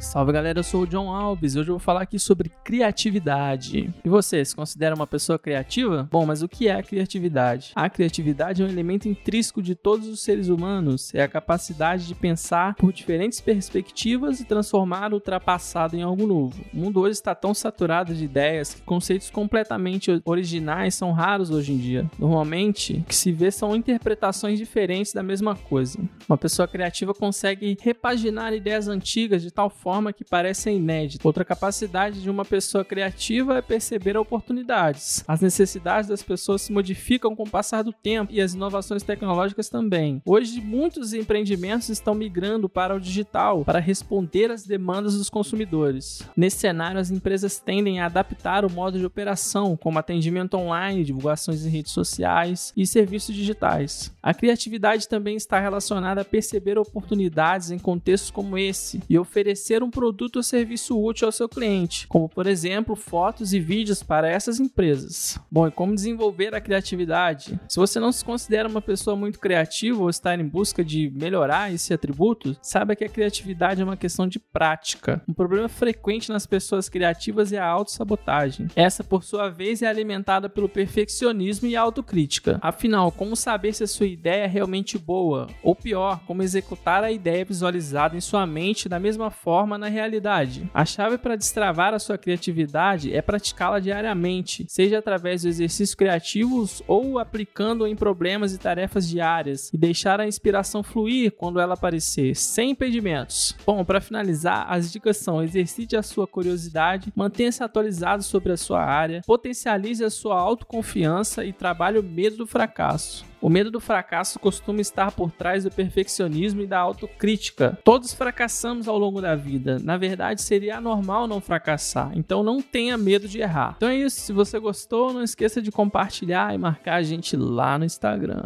Salve galera, eu sou o John Alves e hoje eu vou falar aqui sobre criatividade. E você, se considera uma pessoa criativa? Bom, mas o que é a criatividade? A criatividade é um elemento intrínseco de todos os seres humanos, é a capacidade de pensar por diferentes perspectivas e transformar o ultrapassado em algo novo. O mundo hoje está tão saturado de ideias que conceitos completamente originais são raros hoje em dia. Normalmente, o que se vê são interpretações diferentes da mesma coisa. Uma pessoa criativa consegue repaginar ideias antigas de tal forma forma que parecem inéditas. Outra capacidade de uma pessoa criativa é perceber oportunidades. As necessidades das pessoas se modificam com o passar do tempo e as inovações tecnológicas também. Hoje, muitos empreendimentos estão migrando para o digital para responder às demandas dos consumidores. Nesse cenário, as empresas tendem a adaptar o modo de operação, como atendimento online, divulgações em redes sociais e serviços digitais. A criatividade também está relacionada a perceber oportunidades em contextos como esse e oferecer um produto ou serviço útil ao seu cliente, como por exemplo fotos e vídeos para essas empresas. Bom, e como desenvolver a criatividade? Se você não se considera uma pessoa muito criativa ou está em busca de melhorar esse atributo, saiba que a criatividade é uma questão de prática. Um problema frequente nas pessoas criativas é a autossabotagem. Essa, por sua vez, é alimentada pelo perfeccionismo e autocrítica. Afinal, como saber se a sua ideia é realmente boa? Ou pior, como executar a ideia visualizada em sua mente da mesma forma forma na realidade. A chave para destravar a sua criatividade é praticá-la diariamente, seja através de exercícios criativos ou aplicando em problemas e tarefas diárias, e deixar a inspiração fluir quando ela aparecer, sem impedimentos. Bom, para finalizar, as dicas são: exercite a sua curiosidade, mantenha-se atualizado sobre a sua área, potencialize a sua autoconfiança e trabalhe o medo do fracasso. O medo do fracasso costuma estar por trás do perfeccionismo e da autocrítica. Todos fracassamos ao longo da vida. Na verdade, seria anormal não fracassar. Então não tenha medo de errar. Então é isso. Se você gostou, não esqueça de compartilhar e marcar a gente lá no Instagram.